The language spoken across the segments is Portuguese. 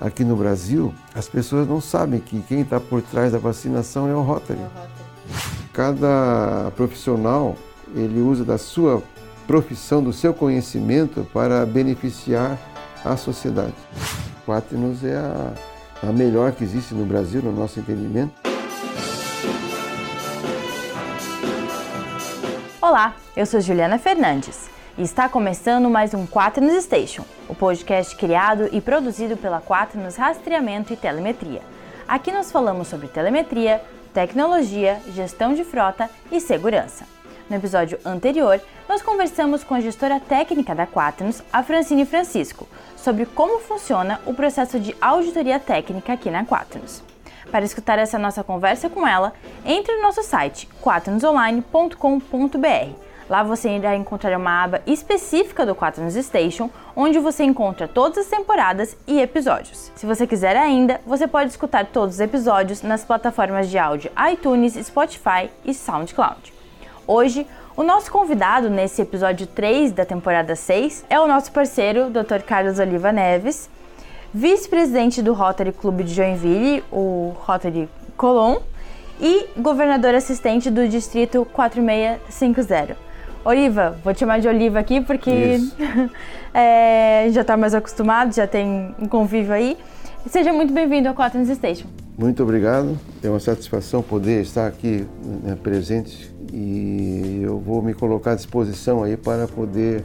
aqui no Brasil, as pessoas não sabem que quem está por trás da vacinação é o Rotary. Cada profissional ele usa da sua profissão, do seu conhecimento para beneficiar a sociedade. Quaternos é a, a melhor que existe no Brasil, no nosso entendimento. Olá, eu sou Juliana Fernandes está começando mais um Quaternos Station, o podcast criado e produzido pela Quaternos Rastreamento e Telemetria. Aqui nós falamos sobre telemetria, tecnologia, gestão de frota e segurança. No episódio anterior, nós conversamos com a gestora técnica da Quaternos, a Francine Francisco, sobre como funciona o processo de auditoria técnica aqui na Quaternos. Para escutar essa nossa conversa com ela, entre no nosso site quaternosonline.com.br. Lá você irá encontrar uma aba específica do Quaternos Station, onde você encontra todas as temporadas e episódios. Se você quiser ainda, você pode escutar todos os episódios nas plataformas de áudio iTunes, Spotify e SoundCloud. Hoje, o nosso convidado nesse episódio 3 da temporada 6 é o nosso parceiro, Dr. Carlos Oliva Neves, vice-presidente do Rotary Clube de Joinville, o Rotary Colon, e governador assistente do Distrito 4650. Oliva, vou te chamar de Oliva aqui porque é, já está mais acostumado, já tem um convívio aí. Seja muito bem-vindo ao Quaternos Station. Muito obrigado, é uma satisfação poder estar aqui né, presente e eu vou me colocar à disposição aí para poder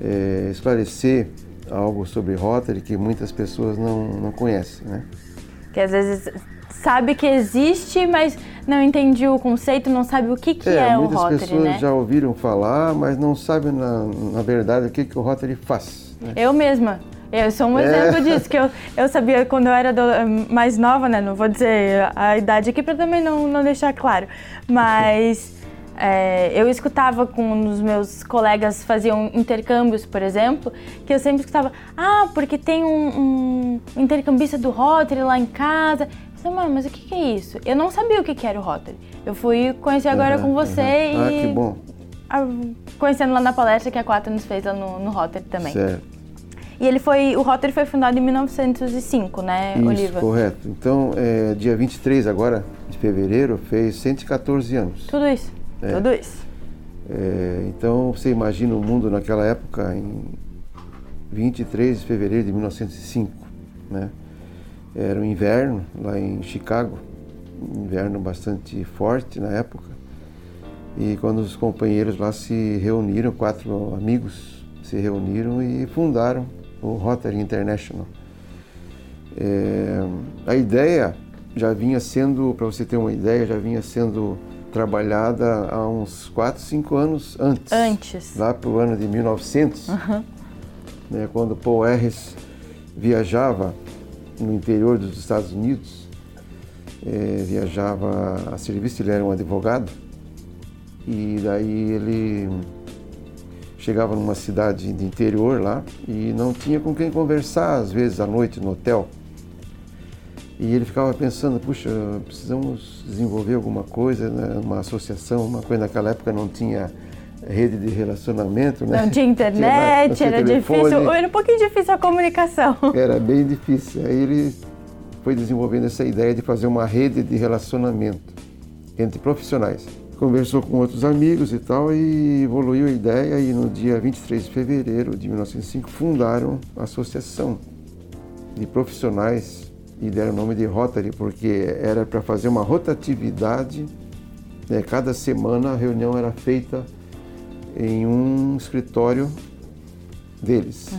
é, esclarecer algo sobre Rotary que muitas pessoas não, não conhecem, né? Que às vezes sabe que existe, mas não entende o conceito, não sabe o que, que é, é o muitas Rotary, pessoas né? já ouviram falar, mas não sabem na, na verdade o que, que o Rotary faz. Né? Eu mesma. Eu sou um É. exemplo disso, que eu, eu sabia quando eu era do- mais nova, né? Não vou dizer a idade aqui para também não, não deixar claro. Mas é, eu escutava com os meus colegas faziam intercâmbios, por exemplo, que eu sempre escutava, ah, porque tem um, um intercambista do Rotary lá em casa. "Mãe, mas o que, que é isso? Eu não sabia o que, que era o Rotary. Eu fui conhecer agora Aham, com você aham. e Ah, que bom. ah, conhecendo lá na palestra que a Quatro nos fez lá no, no Rotary também. Certo. E ele foi, o Rotary foi fundado em 1905, né, Isso, Oliva? correto. Então, é, dia 23 agora, de fevereiro, fez 114 anos. Tudo isso, É. tudo isso. É, então, você imagina o mundo naquela época, em 23 de fevereiro de 1905, né? Era um inverno lá em Chicago, um inverno bastante forte na época. E quando os companheiros lá se reuniram, quatro amigos se reuniram e fundaram o Rotary International. É, a ideia já vinha sendo, para você ter uma ideia, já vinha sendo trabalhada há uns 4, 5 anos antes. Antes. Lá para o ano de 1900, né, quando Paul Harris viajava no interior dos Estados Unidos, eh, viajava a serviço, ele era um advogado, e daí ele chegava numa cidade de interior lá e não tinha com quem conversar, às vezes à noite no hotel. E ele ficava pensando, puxa, precisamos desenvolver alguma coisa, né? uma associação, uma coisa naquela época não tinha rede de relacionamento, né? Não tinha não internet, tinha era telefone. difícil, era um pouquinho difícil a comunicação. Era bem difícil. Aí ele foi desenvolvendo essa ideia de fazer uma rede de relacionamento entre profissionais. Conversou com outros amigos e tal e evoluiu a ideia e no dia 23 de fevereiro de 1905 fundaram a associação de profissionais e deram o nome de Rotary porque era para fazer uma rotatividade. né? Cada semana a reunião era feita em um escritório deles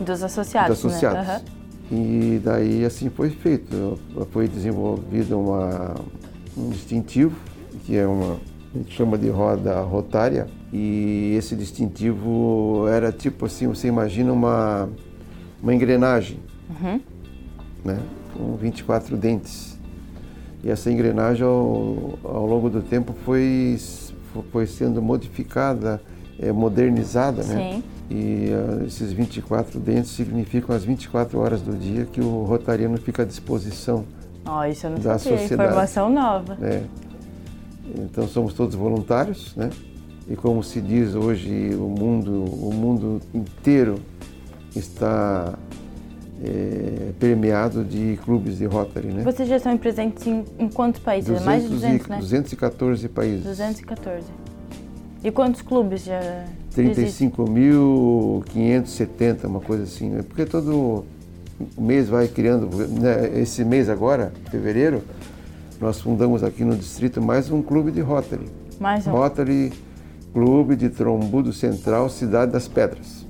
Dos associados, dos associados. né? Aham. E daí assim foi feito. Foi desenvolvido uma, um distintivo, que é uma, a gente chama de roda rotária, e esse distintivo era tipo assim, você imagina uma, uma engrenagem, né, com 24 dentes. E essa engrenagem ao, ao longo do tempo foi, foi sendo modificada, eh, modernizada, né? Sim. E ah, esses 24 dentes significam as 24 horas do dia que o rotariano fica à disposição. Ó, isso eu não Da sabia, sociedade. informação nova. Né? Então somos todos voluntários, né? E como se diz hoje, o mundo, o mundo inteiro está é, permeado de clubes de Rotary, né? Vocês já estão presentes em, em quantos países? 200 Mais de 200, e, né? 214 países. 214. E quantos clubes já 35.570, uma coisa assim. Né? Porque todo mês vai criando, né? esse mês agora, fevereiro, nós fundamos aqui no distrito mais um clube de Rotary. Mais um. Rotary Clube de Trombudo Central, Cidade das Pedras.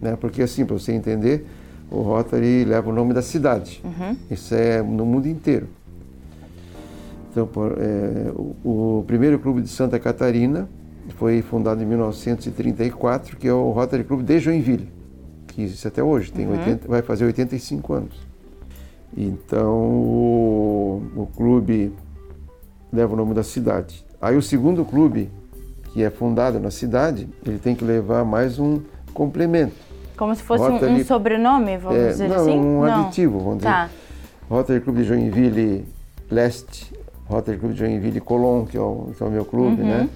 Né? Porque assim, para você entender, o Rotary leva o nome da cidade. Uhum. Isso é no mundo inteiro. Então, por, é, o, o, primeiro clube de Santa Catarina foi fundado em 1934, que é o Rotary Clube de Joinville, que existe até hoje, tem uhum. 80, vai fazer 85 anos. Então, o, o clube leva o nome da cidade. Aí o segundo clube, que é fundado na cidade, ele tem que levar mais um complemento. Como se fosse Rotary, um, sobrenome, vamos é, dizer não, assim? Um não, um aditivo, vamos tá. dizer. Rotary Clube de Joinville Leste, Rotary Clube de Joinville Colón, que é o, que é o meu clube, uhum. né?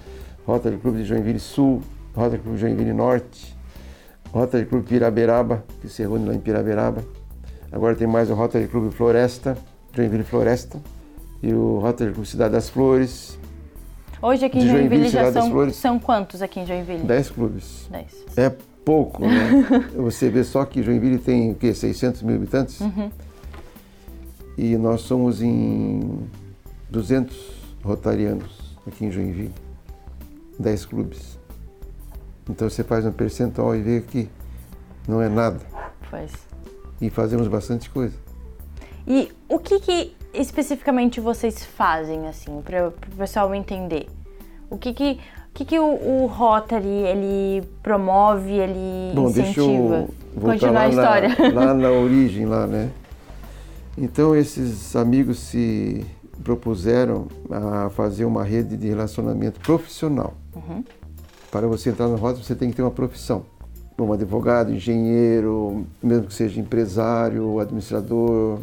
Rotary Clube de Joinville Sul, Rotary Clube de Joinville Norte, Rotary Clube Piraberaba, que se reúne lá em Piraberaba. Agora tem mais o Rotary Clube Floresta, Joinville Floresta, e o Rotary Clube Cidade das Flores. Hoje aqui em Joinville, Joinville já são, são quantos aqui em Joinville? Dez clubes. Dez. É pouco, né? Você vê só que Joinville tem o quê? 600 mil habitantes? Uhum. E nós somos em 200 rotarianos aqui em Joinville. 10 clubes. Então você faz um percentual e vê que não é nada. Pois. E fazemos bastante coisa. E o que, que especificamente vocês fazem, assim, para o pessoal entender? O que que, que, que o, o, Rotary ele promove, ele Bom, incentiva? Deixa eu lá a história. Na, lá na origem, lá, né? Então esses amigos se propuseram a fazer uma rede de relacionamento profissional. Uhum. Para você entrar no Rotary, você tem que ter uma profissão. Um advogado, engenheiro, mesmo que seja empresário, administrador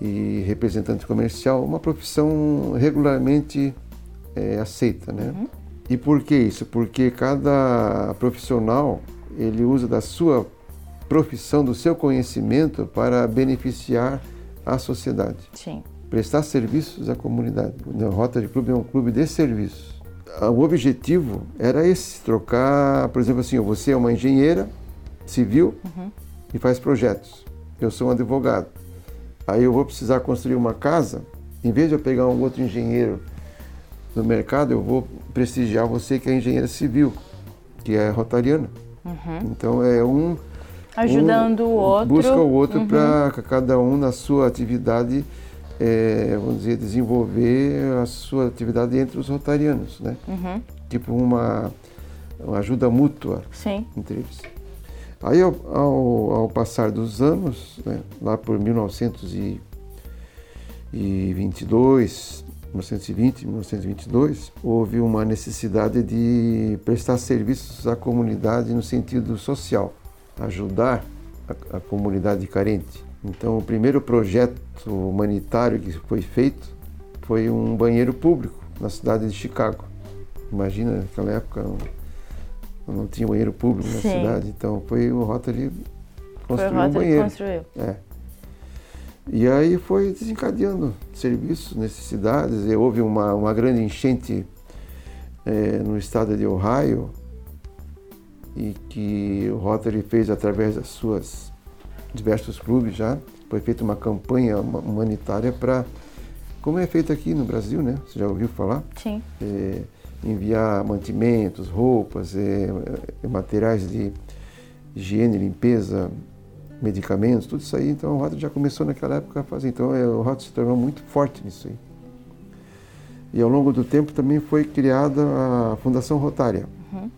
e representante comercial, uma profissão regularmente é, aceita, né? Uhum. E por que isso? Porque cada profissional ele usa da sua profissão, do seu conhecimento para beneficiar a sociedade. Sim. Prestar serviços à comunidade. O Rotary Club é um clube de serviços. O objetivo era esse, trocar, por exemplo assim, você é uma engenheira civil uhum. e faz projetos. Eu sou um advogado. Aí eu vou precisar construir uma casa, em vez de eu pegar um outro engenheiro no mercado, eu vou prestigiar você que é engenheira civil, que é rotariana. Uhum. Então é um ajudando um, o outro, busca o outro uhum. para cada um na sua atividade, é, vamos dizer, desenvolver a sua atividade entre os rotarianos, né? Uhum. Tipo uma, uma ajuda mútua Sim. entre eles. Aí, ao, ao, ao passar dos anos, né, lá por 1922, 1920, 1922, houve uma necessidade de prestar serviços à comunidade no sentido social, ajudar a, a comunidade carente. Então, o primeiro projeto humanitário que foi feito foi um banheiro público na cidade de Chicago. Imagina, naquela época, não tinha banheiro público na Sim. cidade, então foi o Rotary Foi o construiu um Rotary que banheiro. construiu. É. E aí foi desencadeando serviços, necessidades, e houve uma, uma grande enchente é, no estado de Ohio e que o Rotary fez através das suas diversos clubes já. Foi feita uma campanha humanitária para, como é feito aqui no Brasil, né? Você já ouviu falar? Sim. É, enviar mantimentos, roupas, é, materiais de higiene, limpeza, medicamentos, tudo isso aí. Então o Rotary já começou naquela época a fazer. Então é, o Rotary se tornou muito forte nisso aí. E ao longo do tempo também foi criada a Fundação Rotária. Uhum.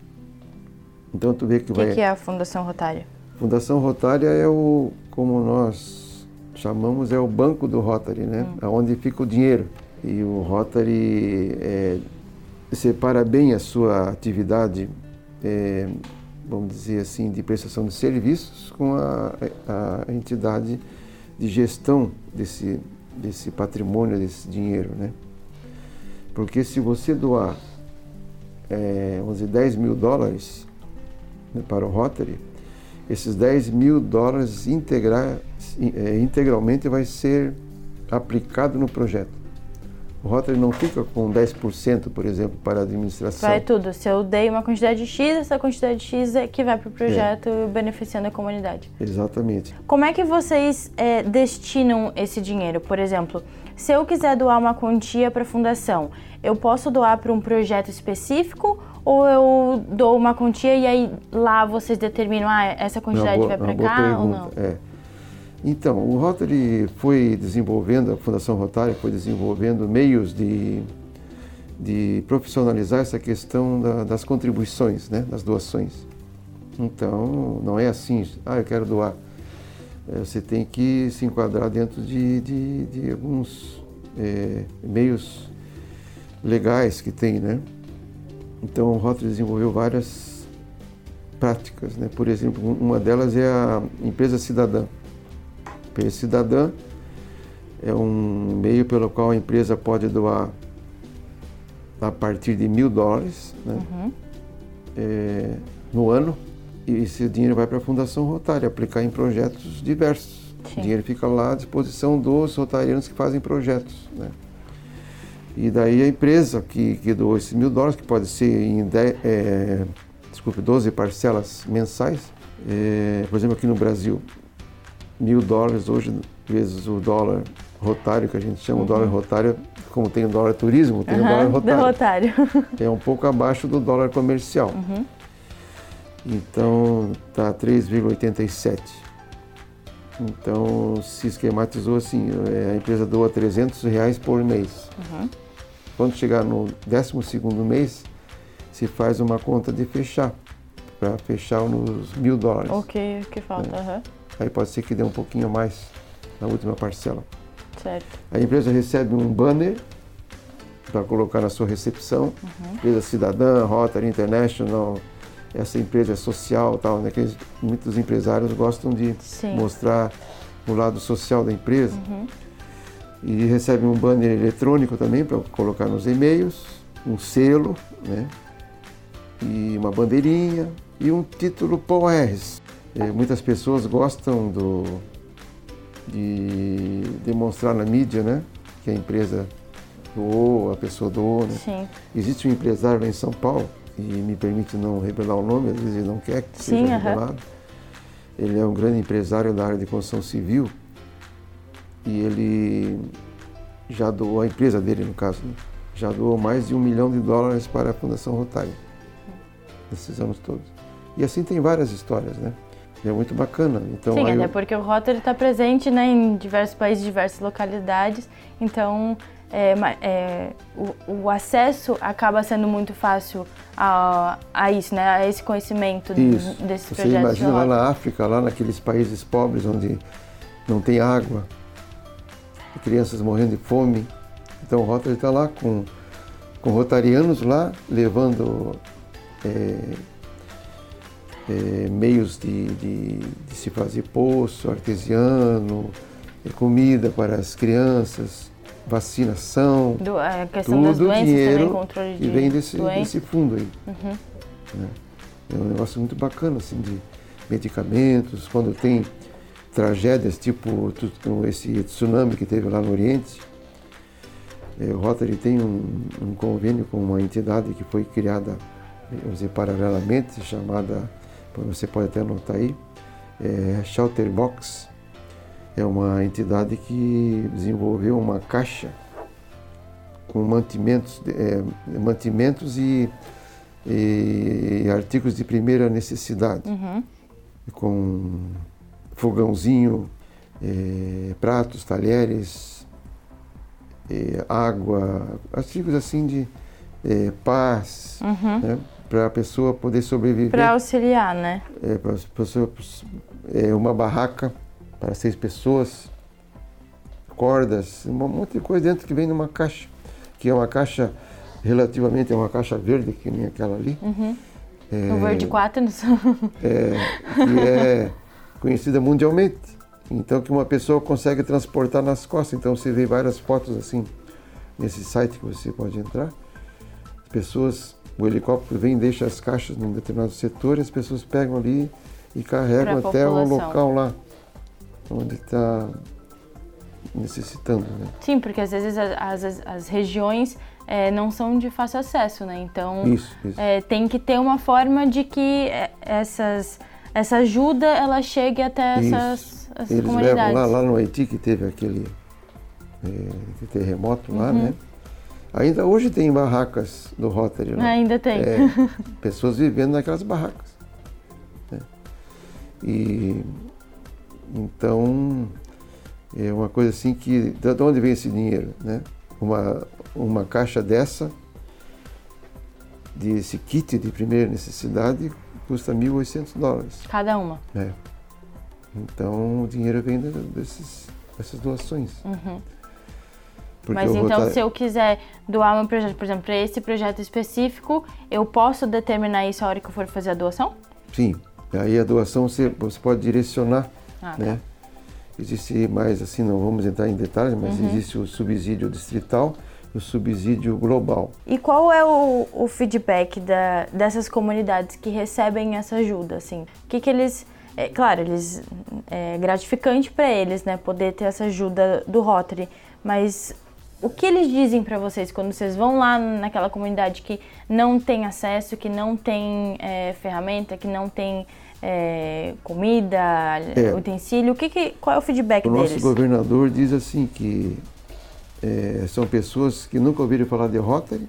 Então tu vê que O vai. que, que é a Fundação Rotária? Fundação Rotária é o, como nós chamamos, é o banco do Rotary, né? Hum. Onde fica o dinheiro. E o Rotary é, separa bem a sua atividade, é, vamos dizer assim, de prestação de serviços com a, a entidade de gestão desse, desse patrimônio, desse dinheiro, né? Porque se você doar, é, vamos dizer, 10 mil dólares né, para o Rotary, esses 10 mil dólares integra, é, integralmente vai ser aplicado no projeto. O Rotary não fica com 10%, por exemplo, para a administração. Vai tudo. Se eu dei uma quantidade X, essa quantidade X é que vai para o projeto é. beneficiando a comunidade. Exatamente. Como é que vocês é, destinam esse dinheiro? Por exemplo, se eu quiser doar uma quantia para a fundação, eu posso doar para um projeto específico ou eu dou uma quantia e aí lá vocês determinam, ah, essa quantidade boa, vai para cá ou não? É. Então, o Rotary foi desenvolvendo, a Fundação Rotary foi desenvolvendo meios de, de profissionalizar essa questão da, das contribuições, né, das doações. Então, não é assim, ah, eu quero doar. É, você tem que se enquadrar dentro de, de, de alguns é, meios legais que tem, né? Então, o Rotary desenvolveu várias práticas, né? Por exemplo, uma delas é a empresa cidadã. Empresa cidadã é um meio pelo qual a empresa pode doar a partir de mil dólares né? uhum. é, no ano e esse dinheiro vai para a Fundação Rotária aplicar em projetos diversos. Sim. O dinheiro fica lá à disposição dos rotarianos que fazem projetos. Né? E daí a empresa que, que doou esses mil dólares, que pode ser em é, desculpe, 12 parcelas mensais, é, por exemplo, aqui no Brasil, mil dólares hoje, vezes o dólar rotário, que a gente chama uhum. o dólar rotário, como tem o dólar turismo, tem uhum, o dólar rotário. rotário. é um pouco abaixo do dólar comercial. Uhum. Então, está 3,87. Então, se esquematizou assim, é, a empresa doa 300 reais por mês. Uhum. Quando chegar no 12 mês, se faz uma conta de fechar, para fechar nos mil dólares. Ok, o que falta. É. Uhum. Aí pode ser que dê um pouquinho mais na última parcela. Certo. A empresa recebe um banner para colocar na sua recepção. Uhum. Empresa Cidadã, Rotary International, essa empresa é social, tal, né? Que muitos empresários gostam de Sim. mostrar o lado social da empresa. Uhum. E recebe um banner eletrônico também para colocar nos e-mails, um selo, né? E uma bandeirinha e um título PORs. É, muitas pessoas gostam do, de demonstrar na mídia, né? Que a empresa doou, a pessoa doou, né? Sim. Existe um empresário lá em São Paulo e me permite não revelar o nome, às vezes ele não quer que Sim, seja revelado. Ele é um grande empresário da área de construção civil e ele já doou, a empresa dele no caso, né? já doou mais de um milhão de dólares para a Fundação Rotário nesses anos todos. E assim tem várias histórias, né? É muito bacana. Então, Sim, até eu... porque o Rotary está presente né, em diversos países, diversas localidades, então é, é, o, o, acesso acaba sendo muito fácil a, a isso, né? A esse conhecimento isso. desses Você projetos. Você imagina lá na África, lá naqueles países pobres onde não tem água, crianças morrendo de fome. Então o Rotary está lá com, com rotarianos lá, levando é, é, meios de, de, de, se fazer poço artesiano, é, comida para as crianças, vacinação, Do, a questão tudo das doenças dinheiro também, controle de que vem desse, desse fundo aí. Uhum. Né? É um negócio muito bacana, assim, de medicamentos, quando tem tragédias, tipo esse tsunami que teve lá no Oriente, o Rotary tem um, um, convênio com uma entidade que foi criada, vamos dizer, paralelamente, chamada, você pode até anotar aí, é Shelter Box, é uma entidade que desenvolveu uma caixa com mantimentos, é, mantimentos e, e, artigos de primeira necessidade, uhum. com fogãozinho, é, pratos, talheres, é, água, artigos assim de é, paz, uhum. né, para a pessoa poder sobreviver. Para auxiliar, né? É, para pessoa, é, uma barraca para seis pessoas, cordas, um monte de coisa dentro que vem numa caixa, que é uma caixa relativamente é uma caixa verde que nem aquela ali. Uhum. É, o verde 4 no é, que é conhecida mundialmente. Então que uma pessoa consegue transportar nas costas. Então você vê várias fotos assim nesse site que você pode entrar. As pessoas, o helicóptero vem e deixa as caixas num determinado setor, e as pessoas pegam ali e carregam Pra até o local lá onde está necessitando. Né? Sim, porque às vezes as, as, as regiões é, não são de fácil acesso, né? Então Isso, isso. é, tem que ter uma forma de que é, essas, essa ajuda ela chegue até essas, essas Eles comunidades. levam lá, lá no Haiti que teve aquele é, terremoto lá, Uhum. né? Ainda hoje tem barracas do Rotary lá. Ainda tem. É, pessoas vivendo naquelas barracas. né? E então é uma coisa assim que de de onde vem esse dinheiro, né? Uma uma caixa dessa desse kit de primeira necessidade custa 1.800 dólares. Cada uma. né? Então o dinheiro vem desses, dessas doações. Uhum. Mas então, Rotary- se eu quiser doar meu projeto, por exemplo, para esse projeto específico, eu posso determinar isso a hora que eu for fazer a doação? Sim, aí a doação você, você pode direcionar, Ah, tá. né? Existe mais assim, não vamos entrar em detalhes, mas Uhum. existe o subsídio distrital e o subsídio global. E qual é o, o feedback da- dessas comunidades que recebem essa ajuda, assim? O que que eles... É, claro, eles é gratificante para eles, né, poder ter essa ajuda do Rotary, mas o que eles dizem para vocês quando vocês vão lá naquela comunidade que não tem acesso, que não tem é, ferramenta, que não tem é, comida, utensílio? O que que, qual é o feedback O nosso deles? governador diz assim que é, são pessoas que nunca ouviram falar de Rotary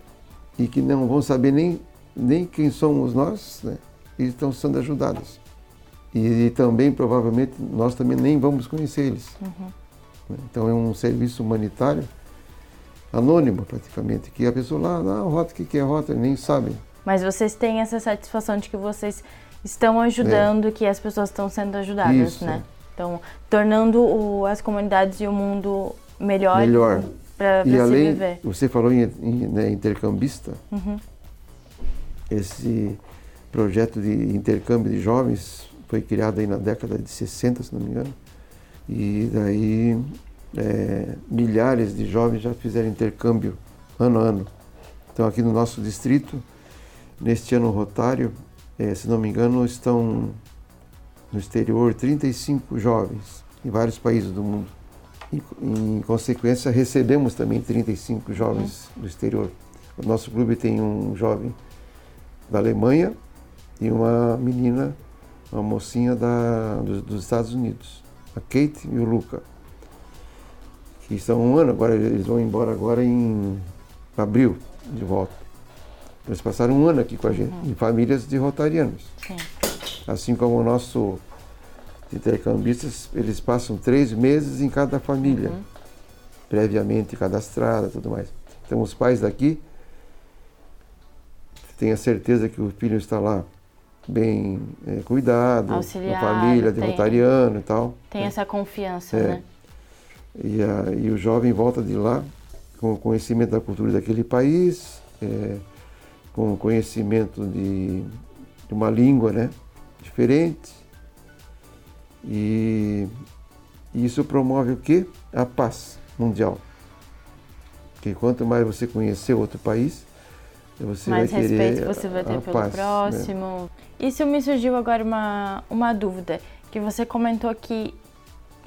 e que não vão saber nem, nem quem somos nós, né? E estão sendo ajudados. E, também, provavelmente, nós também nem vamos conhecer eles. Uhum. né? Então é um serviço humanitário anônimo, praticamente, que a pessoa lá, ah, Rotary, o que é Rotary? Nem sabem. Mas vocês têm essa satisfação de que vocês estão ajudando, que as pessoas estão sendo ajudadas, Isso, né? é. Então, tornando o- as comunidades e o mundo melhor, Melhor. para E se além, viver. você falou em, em, né, intercambista, esse projeto de intercâmbio de jovens foi criado aí na década de 60, se não me engano, e daí é, milhares de jovens já fizeram intercâmbio ano a ano. Então aqui no nosso distrito, neste ano rotário, eh, se não me engano, estão no exterior 35 jovens em vários países do mundo. E, em consequência, recebemos também 35 jovens do exterior. O nosso clube tem um jovem da Alemanha e uma menina, uma mocinha da, dos, dos Estados Unidos, a Kate e o Luca, que estão um ano agora, eles vão embora agora em abril, de volta. Eles passaram um ano aqui com a gente, em famílias de rotarianos. Sim. Assim como o nosso intercambistas, eles passam três meses em cada família, previamente cadastrada tudo mais. Então os pais daqui têm a certeza que o filho está lá bem é, cuidado, Auxiliado, na família, de tem- rotariano e tal. Tem essa confiança, É. né? E, a- e o jovem volta de lá com o conhecimento da cultura daquele país, é, com o conhecimento de, de uma língua né, diferente. E isso promove o quê? A paz mundial. Porque quanto mais você conhecer outro país, você Mais vai querer respeito você vai ter pelo paz, né? próximo. Isso me surgiu agora uma, uma dúvida, que você comentou que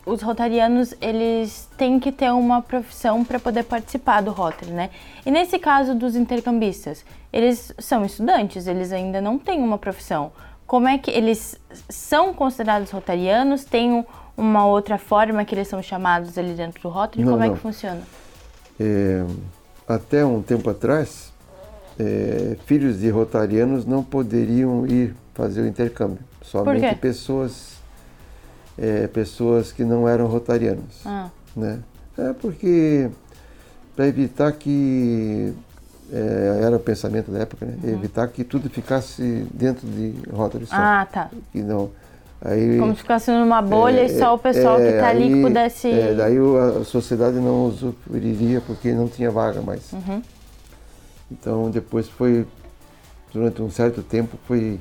os rotarianos, eles têm que ter uma profissão para poder participar do Rotary, né? E nesse caso dos intercambistas, eles são estudantes, eles ainda não têm uma profissão. Como é que eles são considerados rotarianos? Tem um- uma outra forma que eles são chamados ali dentro do Rotary? Não, Como é não. que funciona? É, até um tempo atrás, é, filhos de rotarianos não poderiam ir fazer o intercâmbio. Somente pessoas, é, pessoas que não eram rotarianos. Ah, Né? É porque para evitar que é, era o pensamento da época, né? evitar que tudo ficasse dentro de Rotary só. Uhum. ah tá. Que não. Aí, Como se ficasse numa bolha e só o pessoal que é, tá ali que pudesse. é, daí a sociedade não usufruiria porque não tinha vaga mais. Uhum. Então depois foi, durante um certo tempo, foi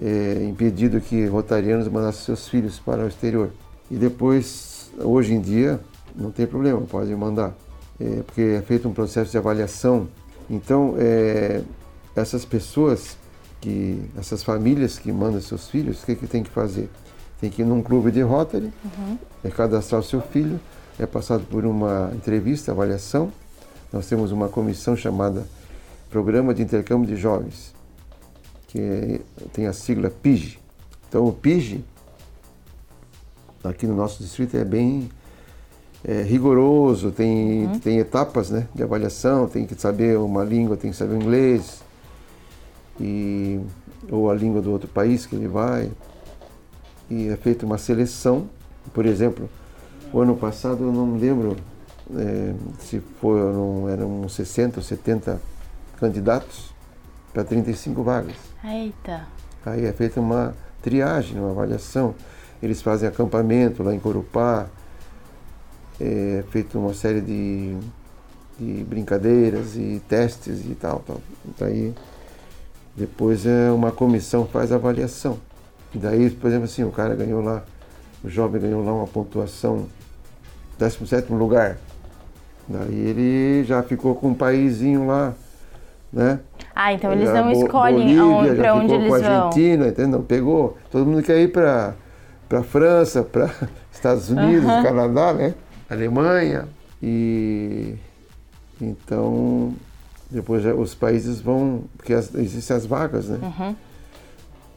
é, impedido que rotarianos mandassem seus filhos para o exterior. E depois, hoje em dia, não tem problema, pode mandar. É, porque é feito um processo de avaliação. Então, é, essas pessoas que essas famílias que mandam seus filhos, o que, que tem que fazer? Tem que ir num clube de Rotary, uhum. é cadastrar o seu filho, é passado por uma entrevista, avaliação. Nós temos uma comissão chamada Programa de Intercâmbio de Jovens, que é, tem a sigla PIG. Então o PIG, aqui no nosso distrito, é bem é, rigoroso, tem, uhum. tem etapas né, de avaliação, tem que saber uma língua, tem que saber inglês, e, ou a língua do outro país que ele vai. E é feita uma seleção. Por exemplo, o ano passado eu não me lembro é, se foram eram 60 ou 70 candidatos para 35 vagas. Eita! Aí é feita uma triagem, uma avaliação. Eles fazem acampamento lá em Corupá, é feita uma série de, de brincadeiras e testes e tal, tal. Daí depois é uma comissão faz a avaliação. E daí, por exemplo, assim, o cara ganhou lá, o jovem ganhou lá uma pontuação 17 lugar. Daí ele já ficou com um paísinho lá, né? Ah, então eles não escolhem para onde eles com vão. Argentina, entendeu? Pegou. Todo mundo quer ir para para França, para Estados Unidos, uh -huh. Canadá, né? Alemanha e então depois os países vão porque as, existem as vagas, né? Uhum.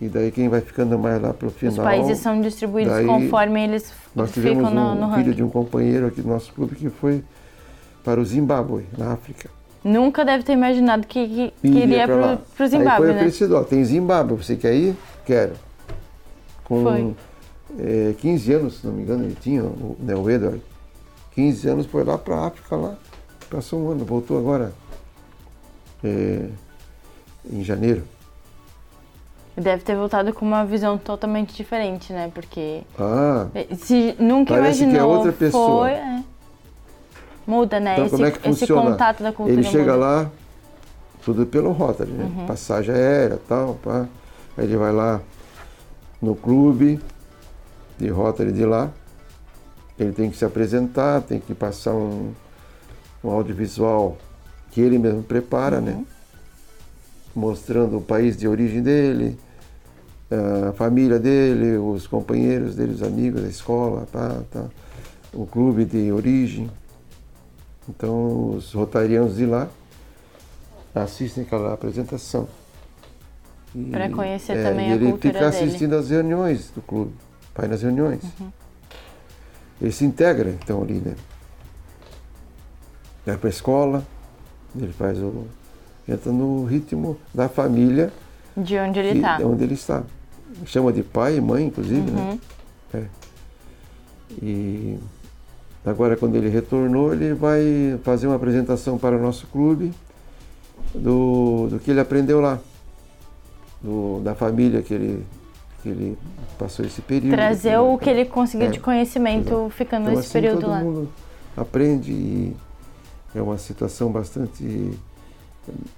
E daí quem vai ficando mais lá para o final. Os países são distribuídos daí, conforme eles nós tivemos ficam no, no no filho ranking. de um companheiro aqui do nosso clube que foi para o Zimbábue, na África. Nunca deve ter imaginado que, que, que iria para o Zimbábue, Aí foi né? oferecido, ó, tem Zimbábue, você quer ir? Quero. Com Foi. é, 15 anos, se não me engano, ele tinha, o, né, o Edward. 15 anos foi lá para a África, lá. Passou um ano, voltou agora é, em janeiro. Deve ter voltado com uma visão totalmente diferente, né? Porque Ah, se nunca Parece que é imaginou outra pessoa. foi, é. Muda, né? então esse, como é que esse funciona? contato da cultura Ele chega muda. lá, tudo pelo Rotary, né? Uhum. Passagem aérea tal, pá. Aí ele vai lá no clube de Rotary de lá. Ele tem que se apresentar, tem que passar um, um audiovisual que ele mesmo prepara, né? Uhum. Mostrando o país de origem dele, a família dele, os companheiros dele, os amigos da escola, pá, tá, o clube de origem. Então os rotarianos de lá assistem aquela apresentação. Pra conhecer é, também a ele cultura fica dele. assistindo às reuniões do clube, vai nas reuniões. Uhum. Ele se integra então ali, né? Vai para a escola, ele faz o. entra no ritmo da família De onde ele que- tá. onde ele está. Chama de pai e mãe, inclusive, né? Uhum. É. E agora quando ele retornou, ele vai fazer uma apresentação para o nosso clube do, do que ele aprendeu lá. Do, da família que ele, que ele passou esse período. Trazer o que ele conseguiu É, de conhecimento exato. ficando Então, nesse assim, período todo lá. mundo aprende e é uma situação bastante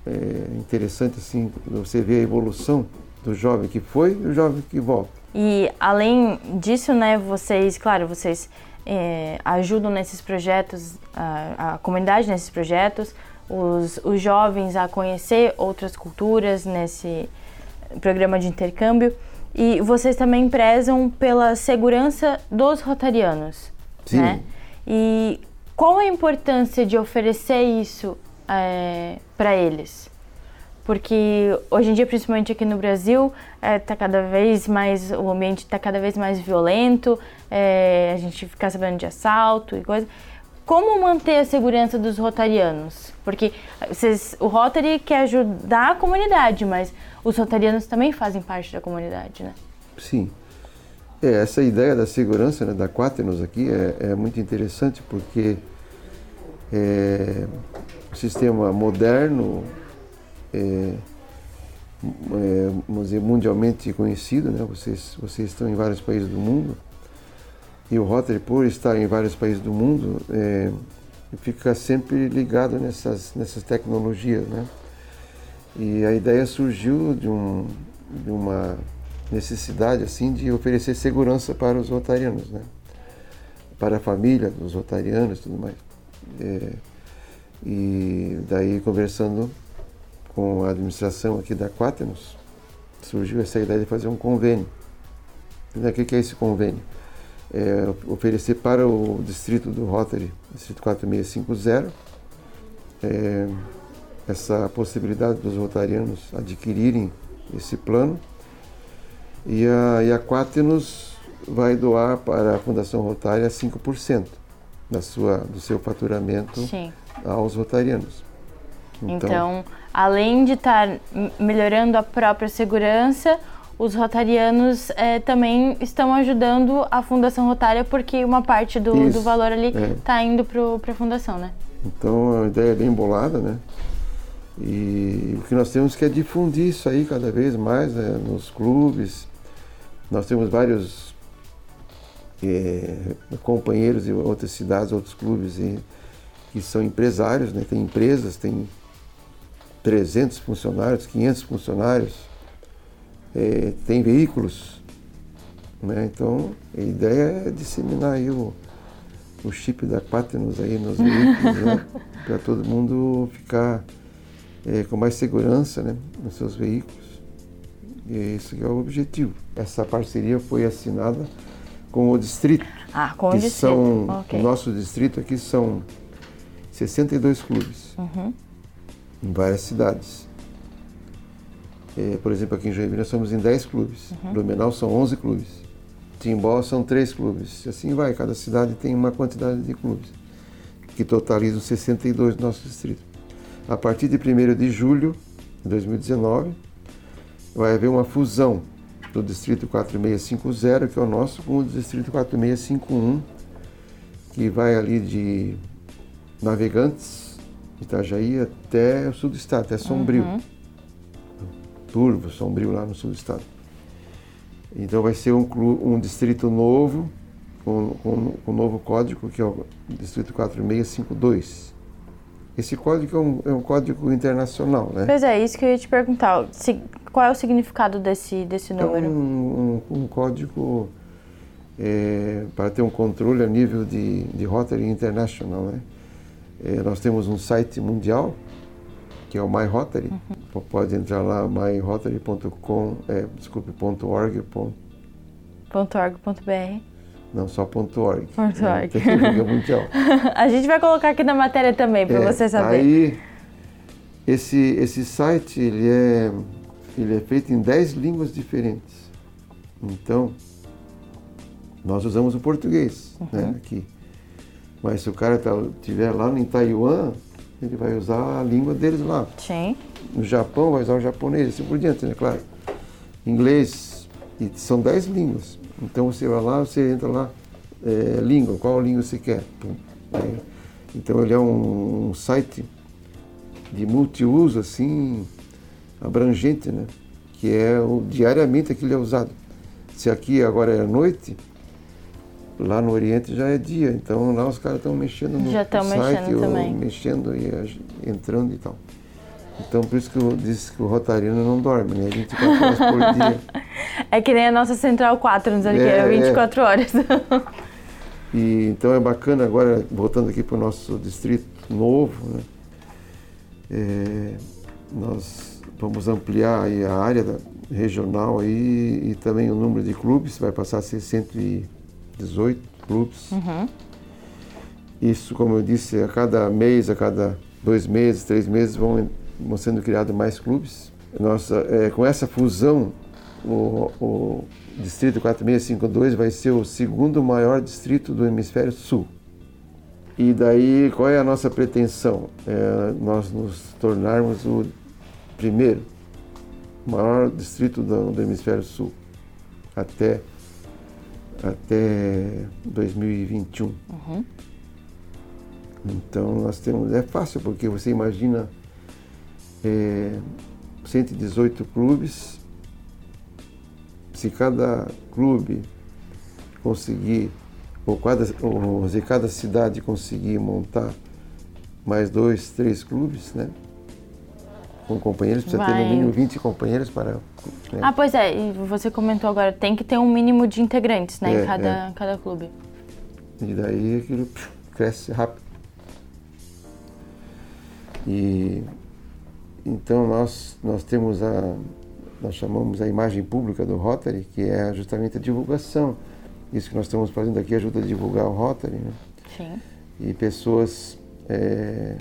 é, interessante assim, você vê a evolução do jovem que foi e o jovem que volta. E além disso, né, vocês, claro, vocês é, ajudam nesses projetos, a, a comunidade nesses projetos, os, os jovens a conhecer outras culturas nesse programa de intercâmbio. E vocês também prezam pela segurança dos rotarianos, Sim. né? E qual a importância de oferecer isso para eles? Porque hoje em dia, principalmente aqui no Brasil, está cada vez mais o ambiente está cada vez mais violento, é, a gente fica sabendo de assalto e coisa. Como manter a segurança dos rotarianos? Porque vocês, o Rotary quer ajudar a comunidade, mas os rotarianos também fazem parte da comunidade, né? Sim. É, essa ideia da segurança né, da Quaternos aqui é, é muito interessante porque é um sistema moderno, é, é, vamos dizer, mundialmente conhecido, né? vocês, vocês estão em vários países do mundo e o Rotary, por estar em vários países do mundo, é, fica sempre ligado nessas, nessas tecnologias. Né? E a ideia surgiu de, um, de uma necessidade assim de oferecer segurança para os rotarianos, né? para a família dos rotarianos e tudo mais. É, e daí conversando com a administração aqui da Quaternos, surgiu essa ideia de fazer um convênio. O que é esse convênio? É oferecer para o distrito do Rotary, distrito 4650, é, essa possibilidade dos rotarianos adquirirem esse plano e a, e a Quaternos vai doar para a Fundação Rotária 5% da sua, do seu faturamento Sim. aos rotarianos. Então, então além de estar melhorando a própria segurança, os rotarianos é, também estão ajudando a Fundação Rotária porque uma parte do, do valor ali está é. Tá indo para a Fundação, né? Então a ideia é bem bolada, né? E o que nós temos que é difundir isso aí cada vez mais né? nos clubes. Nós temos vários é, companheiros de outras cidades, outros clubes e, que são empresários, né? Tem empresas, tem 300 funcionários, 500 funcionários, é, tem veículos. Né? Então, a ideia é disseminar aí o, o chip da Quaternos aí nos veículos, né? para todo mundo ficar é, com mais segurança né? nos seus veículos. E é esse que é o objetivo. Essa parceria foi assinada com o distrito. Ah, com o distrito. São, okay. O nosso distrito aqui são 62 clubes. Uhum em várias cidades. É, por exemplo, aqui em Joinville nós somos em 10 clubes. Uhum. Blumenau são 11 clubes. Timbó são 3 clubes. Assim vai, cada cidade tem uma quantidade de clubes, que totalizam 62 no nosso distrito. A partir de 1 de julho de 2019, vai haver uma fusão do distrito 4650, que é o nosso, com o distrito 4651, que vai ali de Navegantes Itajaí até o sul do estado, até Sombrio. Uhum. Turvo, Sombrio lá no sul do estado. Então vai ser um, um distrito novo, com, com, com um novo código, que é o Distrito 4652. Esse código é um, é um, código internacional, né? Pois é, isso que eu ia te perguntar. Se, qual é o significado desse, desse número? É um, um, um código é, para ter um controle a nível de, de Rotary International, né? É, nós temos um site mundial, que é o MyRotary. Uhum. Pode entrar lá, myrotary.com, é, desculpe, .org. .org.br. Não, só .org. Ponto é, .org. É, mundial. A gente vai colocar aqui na matéria também, para é, você saber. Aí, esse, esse site, ele é, ele é feito em 10 línguas diferentes. Então, nós usamos o português, né, uhum. né, aqui. Mas se o cara estiver tá, lá em Taiwan, ele vai usar a língua deles lá. Sim. No Japão vai usar o japonês, assim por diante, né? Claro. Inglês, e são dez línguas. Então você vai lá, você entra lá, é, língua, qual língua você quer. É, então ele é um, um site de multiuso, assim, abrangente, né? Que é o, diariamente aquilo é usado. Se aqui agora é noite, lá no Oriente já é dia, então lá os caras estão mexendo no, já site, mexendo, mexendo e entrando e tal. Então por isso que eu disse que o Rotariano não dorme, né? 24 horas por dia. É que nem a nossa Central 4, não sei é, é 24 é. horas. E, então é bacana agora, voltando aqui para o nosso distrito novo, né? É, nós vamos ampliar a área da, regional aí, e também o número de clubes, vai passar a ser 100 18 clubes. Uhum. Isso, como eu disse, a cada mês, a cada dois meses, três meses vão, vão sendo criados mais clubes. Nossa, é, com essa fusão, o, o Distrito 4652 vai ser o segundo maior distrito do Hemisfério Sul. E daí, qual é a nossa pretensão? É nós nos tornarmos o primeiro maior distrito do, do Hemisfério Sul até até 2021. Uhum. Então nós temos. É fácil porque você imagina é, 118 clubes. Se cada clube conseguir, ou cada, ou se cada cidade conseguir montar mais dois, três clubes, né? Com companheiros, precisa Vai. ter no mínimo 20 companheiros para. Né? Ah, pois é, e você comentou agora, tem que ter um mínimo de integrantes né, é, em cada, é. cada clube. E daí aquilo cresce rápido. E então nós, nós temos a, nós chamamos a imagem pública do Rotary, que é justamente a divulgação. Isso que nós estamos fazendo aqui ajuda a divulgar o Rotary. Né? Sim. E pessoas é,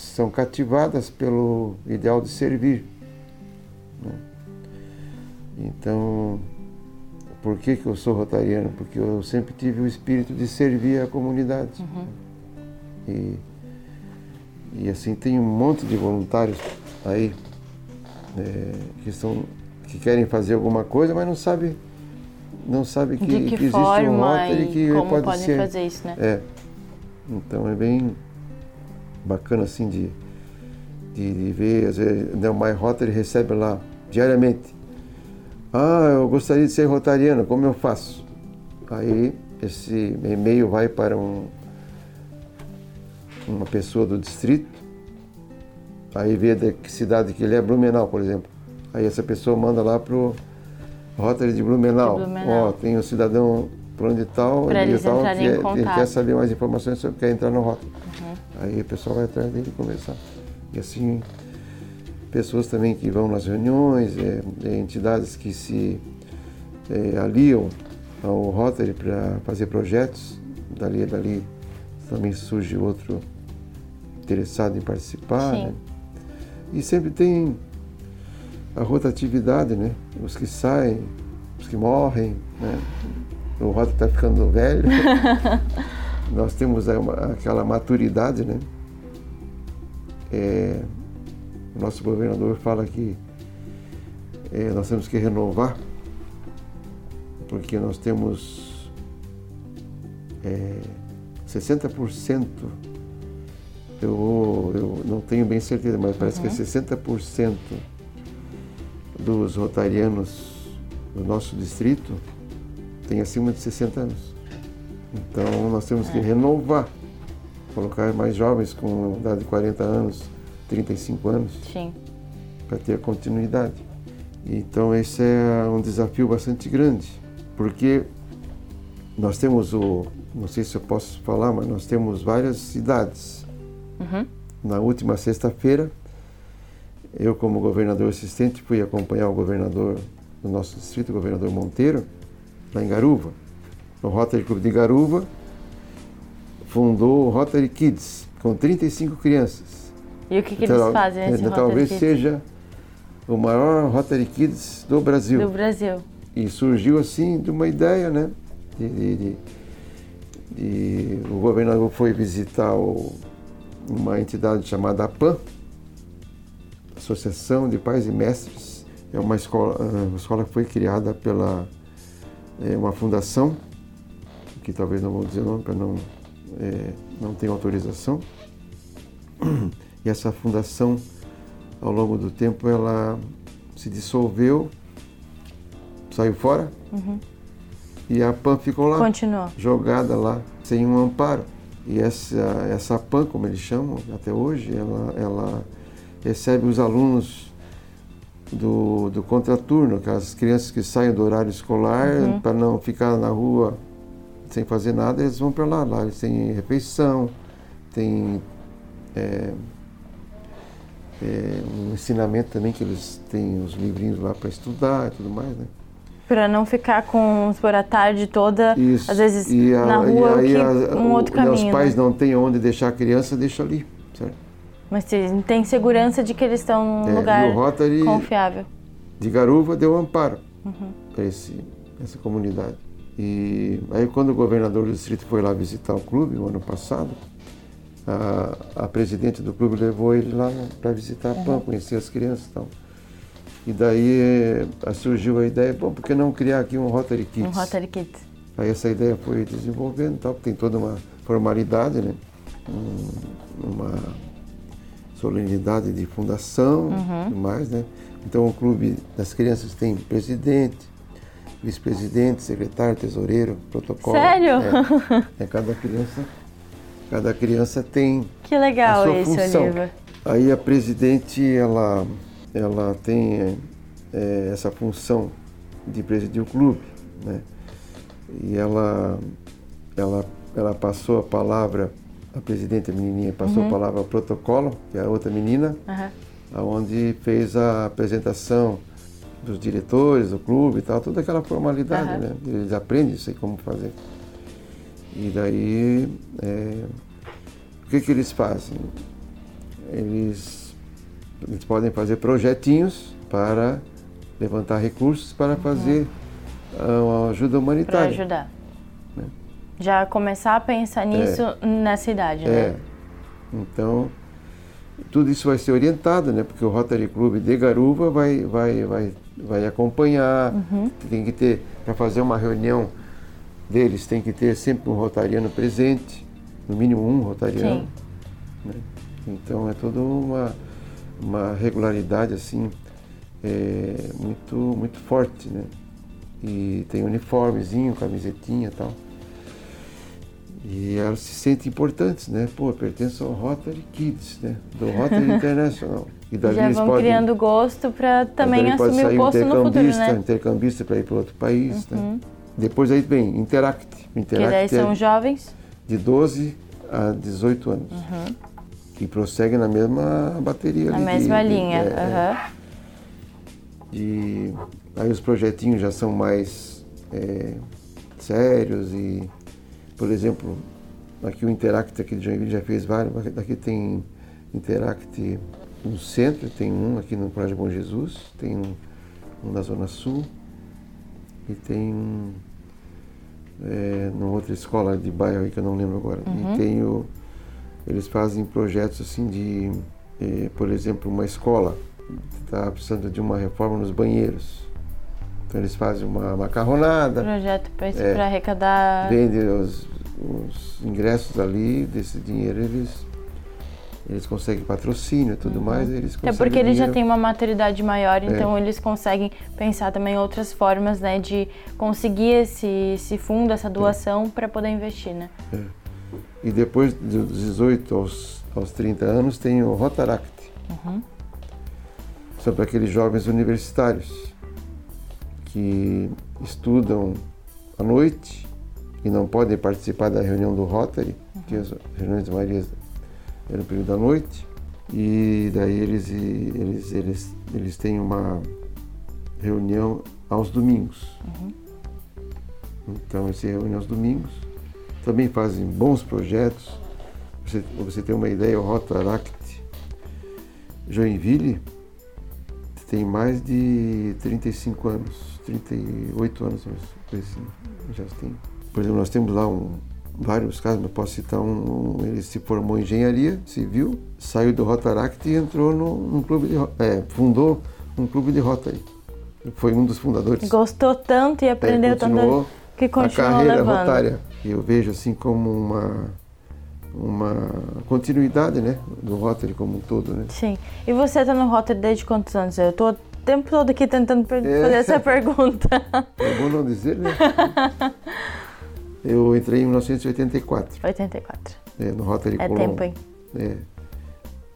são cativadas pelo ideal de servir. Né? Então, por que, que eu sou rotariano? Porque eu sempre tive o espírito de servir a comunidade. Uhum. E, e assim, tem um monte de voluntários aí é, que, são, que querem fazer alguma coisa, mas não sabem não sabe que, que, que existe um Rotary e que pode podem ser. fazer isso, né? É. Então é bem bacana assim de, de, de ver, às vezes, né, o My Rotary recebe lá diariamente. Ah, eu gostaria de ser rotariano, como eu faço? Aí esse e-mail vai para um, uma pessoa do distrito, aí vê de que cidade que ele é, Blumenau, por exemplo. Aí essa pessoa manda lá pro Rotary de Blumenau. De Blumenau. Ó, tem um cidadão por onde tal, ele tal, que ele quer saber mais informações sobre quer entrar no Rotary. Aí o pessoal vai atrás dele conversar. E assim, pessoas também que vão nas reuniões, é, é, entidades que se é, aliam ao Rotary para fazer projetos, dali dali também surge outro interessado em participar. Né? E sempre tem a rotatividade, né? Os que saem, os que morrem, né? O Rotary está ficando velho. Nós temos aquela maturidade, né? É, o nosso governador fala que é, nós temos que renovar, porque nós temos é, 60%, eu, eu não tenho bem certeza, mas parece que é 60% dos rotarianos do nosso distrito tem acima de 60 anos. Então nós temos que renovar, colocar mais jovens com idade de 40 anos, 35 anos, para ter a continuidade. Então esse é um desafio bastante grande, porque nós temos o, não sei se eu posso falar, mas nós temos várias cidades. Uhum. Na última sexta-feira, eu como governador assistente fui acompanhar o governador do nosso distrito, o governador Monteiro, lá em Garuva. O Rotary Clube de Garuva fundou o Rotary Kids, com 35 crianças. E o que, que Então, eles fazem nesse então, Rotary talvez Kids seja o maior Rotary Kids do Brasil. do Brasil? E surgiu assim de uma ideia, né? De, de- de- de- o governador foi visitar o- uma entidade chamada APAM, Associação de Pais e Mestres. É uma escola, ah, uma escola que foi criada pela é, uma fundação, que talvez não vou dizer o nome para não é, não ter autorização. E essa fundação, ao longo do tempo, ela se dissolveu, saiu fora e a PAN ficou lá Continuou. jogada lá sem um amparo. E essa, essa PAN, como eles chamam até hoje, ela, ela recebe os alunos do, do contraturno, aquelas crianças que saem do horário escolar para não ficar na rua sem fazer nada, eles vão para lá. Lá eles têm refeição, tem é, é, um ensinamento também que eles têm os livrinhos lá para estudar e tudo mais, né? Pra não ficar com, por a tarde toda, Isso. às vezes E a- na e rua, aí que, a- um o- outro né, caminho. Os pais né? não têm onde deixar a criança, deixa ali, certo? Mas tem, segurança de que eles estão num É, lugar e Rotary confiável. de Garuva deu amparo Uhum. para essa comunidade. E aí quando o governador do distrito foi lá visitar o clube, o ano passado, a, a presidente do clube levou ele lá para visitar a Uhum. PAN, conhecer as crianças e tal. E daí eh, surgiu a ideia, bom, por que não criar aqui um Rotary Kids? Um Rotary Kids. Aí essa ideia foi desenvolvendo, e tal, tem toda uma formalidade, né? Um- uma solenidade de fundação, Uhum. e tudo mais, né? Então o clube das crianças tem presidente, vice-presidente, secretário, tesoureiro, protocolo. Sério? É, é cada criança, cada criança tem Que legal a sua esse, função. Oliva. Aí a presidente, ela, ela tem é, essa função de presidir o clube, né? E ela, ela, ela passou a palavra, a presidente, a menininha, passou a palavra ao protocolo, que é a outra menina, Aham. onde fez a apresentação dos diretores do clube e tal, toda aquela formalidade, Aham. né? Eles aprendem isso aí como fazer. E daí, é, o que que eles fazem? Eles, eles podem fazer projetinhos para levantar recursos para fazer ah, uma ajuda Para humanitária. ajudar. Né? Já começar a pensar nisso nessa idade, É. né? Então, tudo isso vai ser orientado, né? Porque o Rotary Club de Garuva vai, vai, vai, vai acompanhar. Uhum. Tem que ter, para fazer uma reunião deles, tem que ter sempre um rotariano presente, no mínimo um rotariano. Sim. Então é toda uma, uma regularidade assim é, muito, muito forte, né? E tem uniformezinho, camisetinha e tal. E elas se sentem importantes, né? Pô, eu pertenço ao Rotary Kids, né? Do Rotary International. E dali Já vão podem, criando gosto para também assumir o posto no futuro, intercambista, né? Uhum. intercambista para ir para outro país, né? Depois aí vem Interact. Que Interact daí é são jovens. de 12 a 18 anos. E prossegue na mesma bateria Na de- mesma de- linha. é, é. aham. de aí os projetinhos já são mais é, sérios e por exemplo aqui o Interact aqui de Joinville já fez vários aqui tem Interact no centro tem um aqui no Colégio Bom Jesus tem um, um na Zona Sul e tem um é, numa outra escola de bairro aí que eu não lembro agora e tem o eles fazem projetos assim de eh, por exemplo uma escola está precisando de uma reforma nos banheiros. Então eles fazem uma macarronada, Projeto para É. arrecadar. vendem os, os ingressos ali, desse dinheiro eles, eles conseguem patrocínio e tudo mais, eles conseguem porque eles já dinheiro. têm uma maturidade maior, É. então eles conseguem pensar também outras formas, né, de conseguir esse, esse fundo, essa doação para poder investir, né? E depois dos 18 aos, aos 30 anos tem o Rotaract. São para aqueles jovens universitários que estudam à noite e não podem participar da reunião do Rotary, que as reuniões de Maria eram no período da noite. E daí eles, eles, eles, eles têm uma reunião aos domingos. Então, eles se reúnem aos domingos. Também fazem bons projetos. Você, você ter uma ideia, o Rotaract Joinville tem mais de 35 anos, 38 anos, assim, já tem. Por exemplo, nós temos lá um, vários casos, mas posso citar um, um, ele se formou em engenharia civil, saiu do Rotaract e entrou no, num clube de, é, fundou um clube de Rotary. Foi um dos fundadores. Gostou tanto e É, aprendeu tanto que a continuou carreira levando. rotária. Eu vejo assim como uma, uma continuidade né, do Rotary como um todo. Né? Sim. E você tá no Rotary desde quantos anos? Eu tô o tempo todo aqui tentando É. fazer essa pergunta. É bom não dizer, né? Eu entrei em 1984, 84. é, no Rotary É Colombo. tempo, hein? É,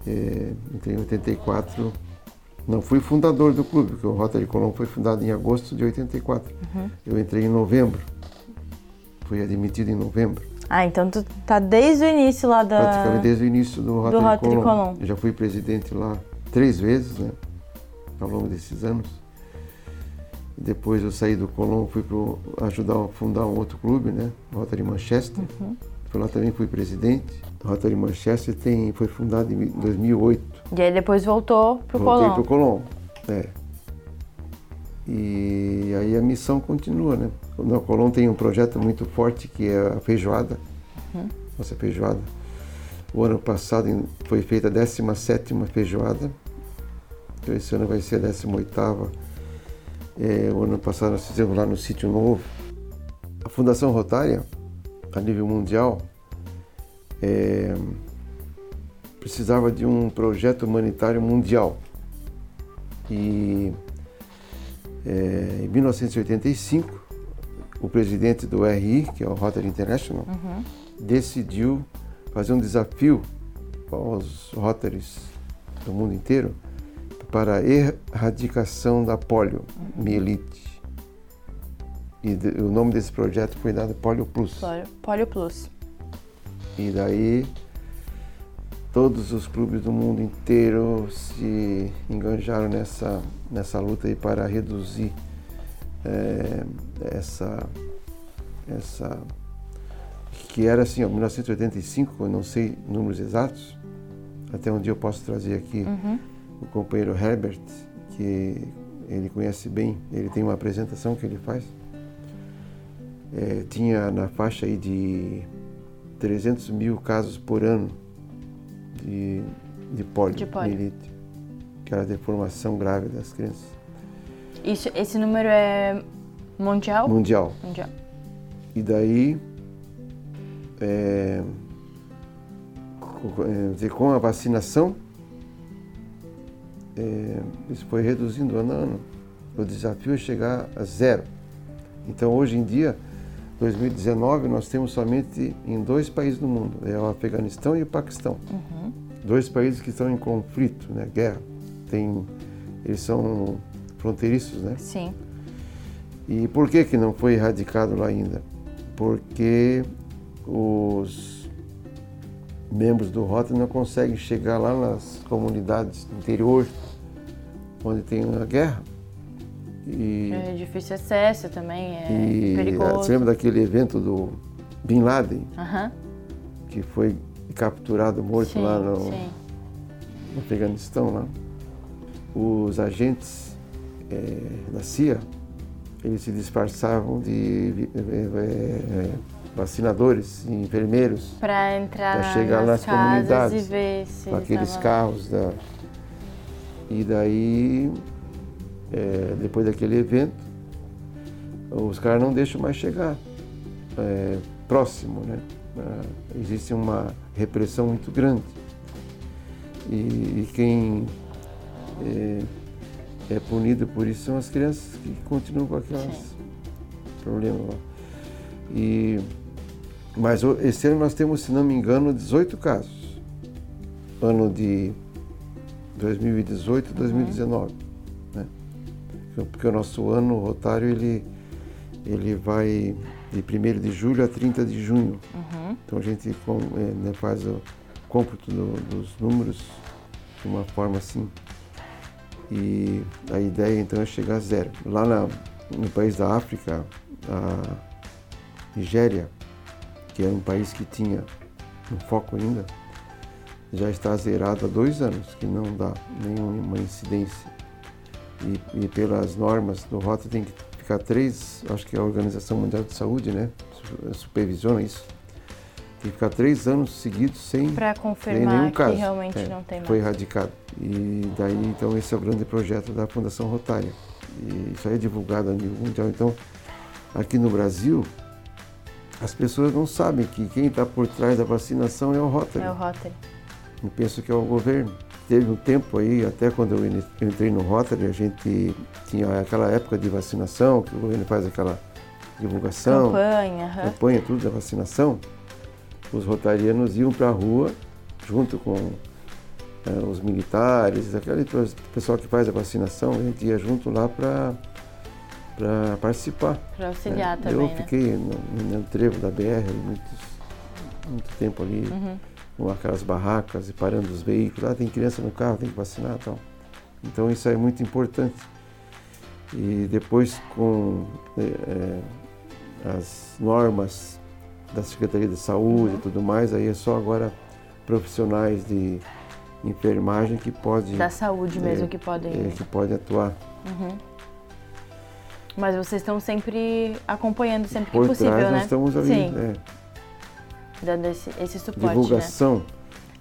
é, entrei em 84. Não fui fundador do clube, porque o Rotary Colombo foi fundado em agosto de 84. Uhum. Eu entrei em novembro. Fui admitido em novembro. Ah, então tu tá desde o início lá da... praticamente desde o início do Rotary, Rotary Colombo. Colombo. Eu já fui presidente lá três vezes, né, ao longo desses anos. Depois eu saí do Colombo, fui pro, ajudar a fundar um outro clube, né, o Rotary Manchester. Uhum. Foi lá também fui presidente. O Rotary Manchester tem, foi fundado em 2008. E aí depois voltou pro Voltei Colombo. pro Colombo. É. E aí a missão continua, né? No Colombo tem um projeto muito forte que é a feijoada. Nossa feijoada. O ano passado foi feita a 17ª feijoada. Então esse ano vai ser a 18ª. É, o ano passado nós fizemos lá no Sítio Novo. A Fundação Rotária, a nível mundial, é, precisava de um projeto humanitário mundial. E é, em 1985, o presidente do RI, que é o Rotary International, decidiu fazer um desafio aos Rotaries do mundo inteiro para a erradicação da poliomielite. E de- o nome desse projeto foi dado Polio Plus. Polio- Polio Plus. E daí todos os clubes do mundo inteiro se enganjaram nessa, nessa luta aí para reduzir é, essa, essa que era assim, ó, 1985, eu não sei números exatos, até um dia eu posso trazer aqui uhum. O companheiro Herbert, que ele conhece bem, ele tem uma apresentação que ele faz. É, tinha na faixa aí de 300 mil casos por ano de, de poliomielite, que era a deformação grave das crianças. Isso, esse número é mundial? Mundial. Mundial. E daí, é, com, com a vacinação, é, isso foi reduzindo ano a ano. O desafio é chegar a zero. Então, hoje em dia, 2019, nós temos somente em dois países do mundo, é o Afeganistão e o Paquistão. Uhum. Dois países que estão em conflito, né, guerra. Tem, eles são fronteiriços, né? Sim. E por que que não foi erradicado lá ainda? Porque os membros do Rota não conseguem chegar lá nas comunidades do interior, onde tem a guerra. E, é difícil acesso também, é e, perigoso. Você lembra daquele evento do Bin Laden? Uhum. Que foi capturado, morto sim, lá no, sim. no Afeganistão. Lá. Os agentes é, da CIA, eles se disfarçavam de é, vacinadores, enfermeiros. Para entrar pra chegar nas, nas comunidades. E ver se com aqueles carros da. E daí é, depois daquele evento, os caras não deixam mais chegar é, próximo, né? É, existe uma repressão muito grande. E, e quem é, é, punido por isso são as crianças que continuam com aqueles problemas lá. E, mas esse ano nós temos, se não me engano, 18 casos. Ano de 2018 e 2019 porque o nosso ano rotário ele, ele vai de 1 de julho a 30 de junho. Uhum. Então a gente com, é, né, faz o cômputo do, dos números de uma forma assim. E a ideia então é chegar a zero. Lá na, no país da África, a Nigéria, que é um país que tinha um foco ainda, já está zerado há dois anos, que não dá nenhuma incidência e, e pelas normas do Rota tem que ficar três, acho que a Organização Mundial de Saúde, né, supervisiona isso. Tem que ficar três anos seguidos sem, Para confirmar nenhum caso. que realmente é, não tem mais. Foi erradicado. E daí, então, esse é o grande projeto da Fundação Rotária. E isso aí é divulgado a nível mundial. Então, aqui no Brasil, as pessoas não sabem que quem está por trás da vacinação é o Rotary. É o Rotary. Eu penso que é o governo. Teve um tempo aí, até quando eu entrei no Rotary, a gente tinha aquela época de vacinação, que o governo faz aquela divulgação, campanha, uhum. campanha tudo da vacinação. Os rotarianos iam para a rua, junto com é, os militares, aquele pessoal que faz a vacinação, a gente ia junto lá para para participar. Para auxiliar é, também, Eu né? fiquei no, no trevo da BR muito, muito tempo ali. Uhum aquelas barracas e parando os veículos. Ah, tem criança no carro, tem que vacinar e tal. Então isso é muito importante. E depois com é, as normas da Secretaria de Saúde e tudo mais, aí é só agora profissionais de enfermagem que pode da saúde mesmo é, que podem é, que pode atuar. Uhum. Mas vocês estão sempre acompanhando sempre Por que possível, trás, né? Nós estamos ali, Sim. É, dando esse, esse suporte, divulgação. Né?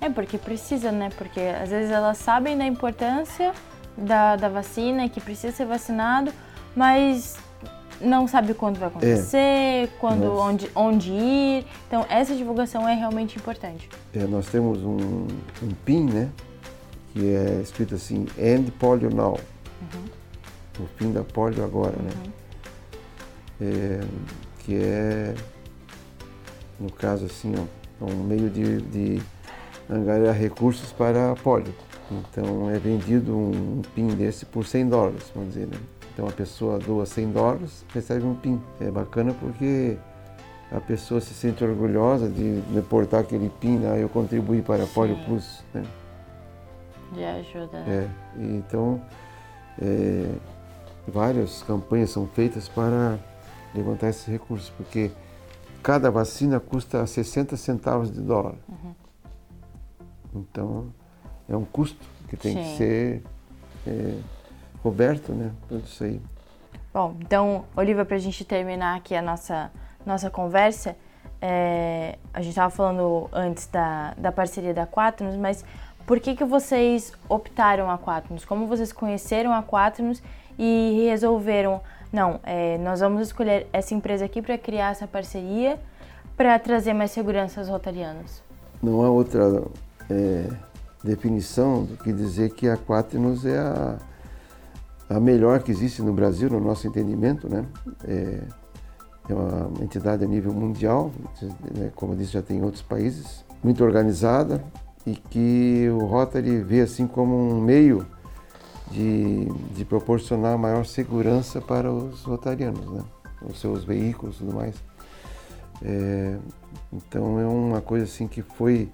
É, porque precisa, né? Porque às vezes elas sabem da importância da, da vacina, que precisa ser vacinado, mas não sabe quando vai acontecer, é. quando, onde, onde ir. Então, essa divulgação é realmente importante. É, nós temos um, um PIN, né? Que é escrito assim, End Polio Now. Uhum. O fim da polio agora, né? uhum. né? É, que é, no caso assim, ó, um meio de, de angariar recursos para a polio. Então é vendido um PIN desse por 100 dólares, vamos dizer. Né? Então a pessoa doa 100 dólares, recebe um PIN. É bacana porque a pessoa se sente orgulhosa de, de portar aquele PIN, né? eu contribuí para a Polio Plus. Né? De ajuda. É, então, é, várias campanhas são feitas para levantar esses recursos, porque cada vacina custa 60 centavos de dólar. Uhum. Então, é um custo que tem Sim. que ser é, coberto, né? Tudo isso aí. Bom, então, Olivia, para a gente terminar aqui a nossa, nossa conversa, é, a gente estava falando antes da, da parceria da Quaternos, mas por que, que vocês optaram a Quaternos? Como vocês conheceram a Quaternos e resolveram, não, é, nós vamos escolher essa empresa aqui para criar essa parceria para trazer mais segurança aos rotarianos? Não há outra é, definição do que dizer que a Quaternos é a a melhor que existe no Brasil, no nosso entendimento, né? É, é uma entidade a nível mundial, né? como eu disse, já tem outros países, muito organizada e que o Rotary vê assim como um meio de, de proporcionar maior segurança para os rotarianos, né? os seus veículos e tudo mais. É, então é uma coisa assim que foi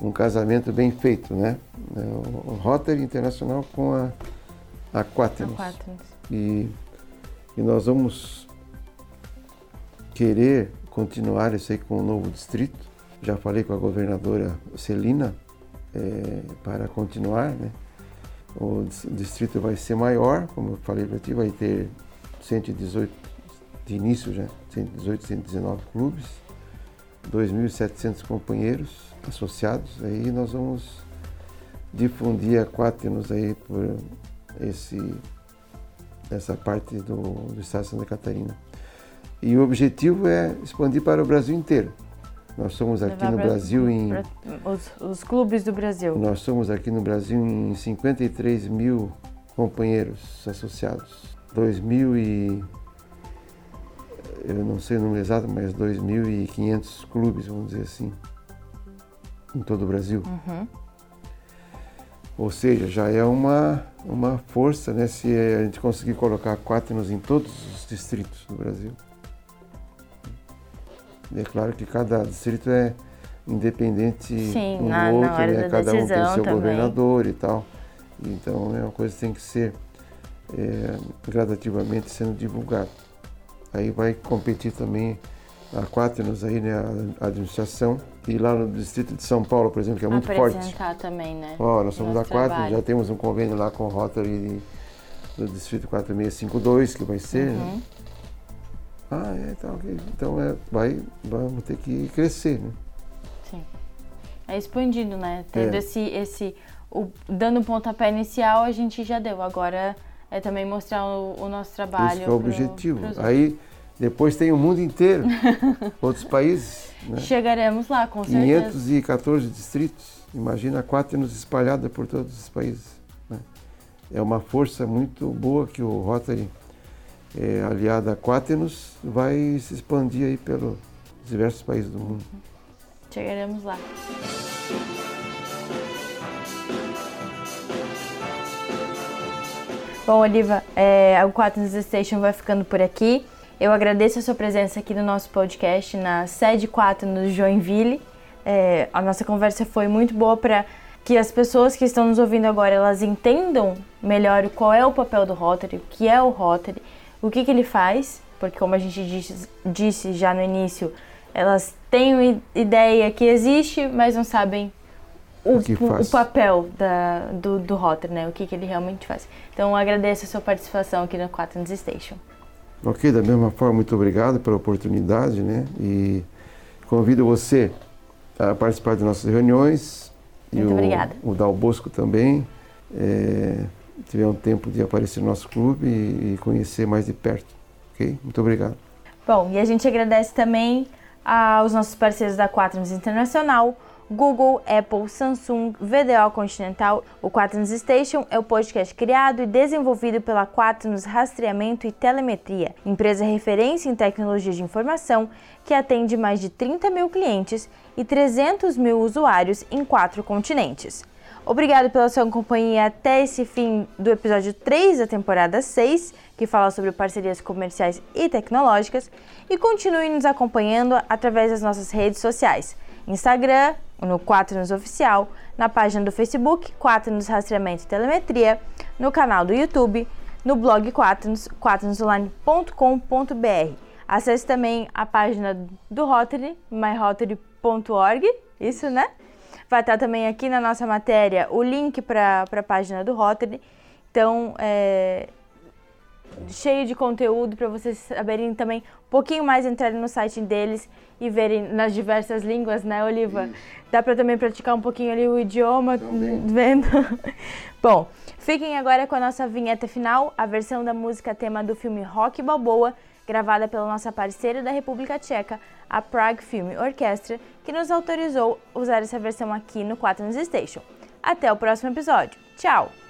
um casamento bem feito, né? O Rotary Internacional com a Aquátenos. E, e nós vamos querer continuar isso aí com o novo distrito. Já falei com a governadora Celina é, para continuar, né? O distrito vai ser maior, como eu falei para ti, vai ter 118 de início já, 118, 119 clubes, 2.700 companheiros associados. Aí nós vamos difundir a Quátenos aí por esse, essa parte do, do estado de Santa Catarina. E o objetivo é expandir para o Brasil inteiro. Nós somos aqui no Brasil em. Os, os, clubes do Brasil. Nós somos aqui no Brasil em 53 mil companheiros associados. 2 e. Eu não sei o número exato, mas 2.500 clubes, vamos dizer assim, em todo o Brasil. Uhum. Ou seja, já é uma, uma força né, se a gente conseguir colocar Quaternos em todos os distritos do Brasil. É claro que cada distrito é independente Sim, um na, do outro, né? cada um tem seu também. governador e tal. Então é uma coisa que tem que ser é, gradativamente sendo divulgada. Aí vai competir também a Quaternos aí, né, a administração e lá no distrito de São Paulo, por exemplo, que é muito Apresentar forte. também, né? Ó, nós somos da Quatro, já temos um convênio lá com o Rotary do distrito 4652, que vai ser. Né? Uhum. Né? Ah, é, então, então é, vai, vamos ter que crescer, né? Sim. É expandindo, né? Tendo é. esse, esse o, dando um pontapé inicial, a gente já deu. Agora é também mostrar o, o nosso trabalho. Esse é o objetivo. Aí depois tem o mundo inteiro, outros países. Né? Chegaremos lá, com certeza. 514 distritos, imagina Quaternos espalhada por todos os países. Né? É uma força muito boa que o Rotary, é, aliado a Quaternos, vai se expandir aí pelos diversos países do mundo. Chegaremos lá. Bom, Oliva, é, o Quaternos Station vai ficando por aqui. Eu agradeço a sua presença aqui no nosso podcast, na sede 4 no Joinville. É, a nossa conversa foi muito boa para que as pessoas que estão nos ouvindo agora elas entendam melhor qual é o papel do Rotary, o que é o Rotary, o que, que ele faz, porque como a gente disse, disse já no início, elas têm ideia que existe, mas não sabem o, o, o papel da, do, do Rotary, né? o que, que ele realmente faz. Então agradeço a sua participação aqui no Quaternos Station. Ok, da mesma forma, muito obrigado pela oportunidade, né? E convido você a participar de nossas reuniões. Muito e obrigada. O, o Dal Bosco também. É, tiver um tempo de aparecer no nosso clube e, conhecer mais de perto. Ok? Muito obrigado. Bom, e a gente agradece também aos nossos parceiros da Quaternos Internacional, Google, Apple, Samsung, VDO Continental. O Quaternos Station é o podcast criado e desenvolvido pela Quaternos Rastreamento e Telemetria, empresa referência em tecnologia de informação que atende mais de 30 mil clientes e 300 mil usuários em quatro continentes. Obrigado pela sua companhia até esse fim do episódio 3 da temporada 6, que fala sobre parcerias comerciais e tecnológicas. E continue nos acompanhando através das nossas redes sociais: Instagram, no 4 Nos Oficial, na página do Facebook 4 Nos Rastreamento e Telemetria, no canal do YouTube, no blog 4 4nosonline.com.br. Acesse também a página do Rotary, myrotary.org, isso né? Vai estar também aqui na nossa matéria o link para a página do Rotary. Então, é, cheio de conteúdo para vocês saberem também um pouquinho mais entrarem no site deles e verem nas diversas línguas, né, Oliva? Isso. Dá para também praticar um pouquinho ali o idioma, também. vendo. Bom, fiquem agora com a nossa vinheta final, a versão da música tema do filme Rock Balboa, gravada pela nossa parceira da República Tcheca, a Prague Film Orchestra, que nos autorizou usar essa versão aqui no 4 News Station. Até o próximo episódio. Tchau!